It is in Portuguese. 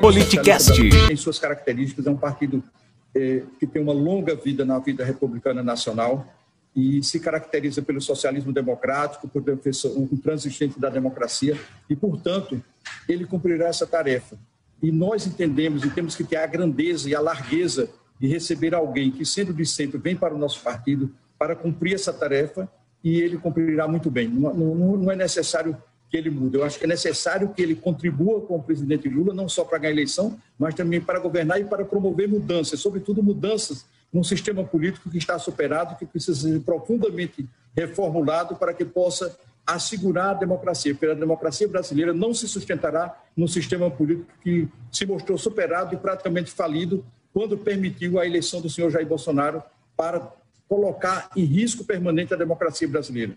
Politicast. Em suas características, é um partido é, que tem uma longa vida na vida republicana nacional e se caracteriza pelo socialismo democrático, por um transistente da democracia e, portanto, ele cumprirá essa tarefa. E nós entendemos e temos que ter a grandeza e a largueza de receber alguém que, sendo de sempre, vem para o nosso partido para cumprir essa tarefa e ele cumprirá muito bem. Não, não, não é necessário que ele mude. Eu acho que é necessário que ele contribua com o presidente Lula, não só para ganhar a eleição, mas também para governar e para promover mudanças, sobretudo mudanças num sistema político que está superado, que precisa ser profundamente reformulado para que possa assegurar a democracia, porque a democracia brasileira não se sustentará num sistema político que se mostrou superado e praticamente falido quando permitiu a eleição do senhor Jair Bolsonaro para colocar em risco permanente a democracia brasileira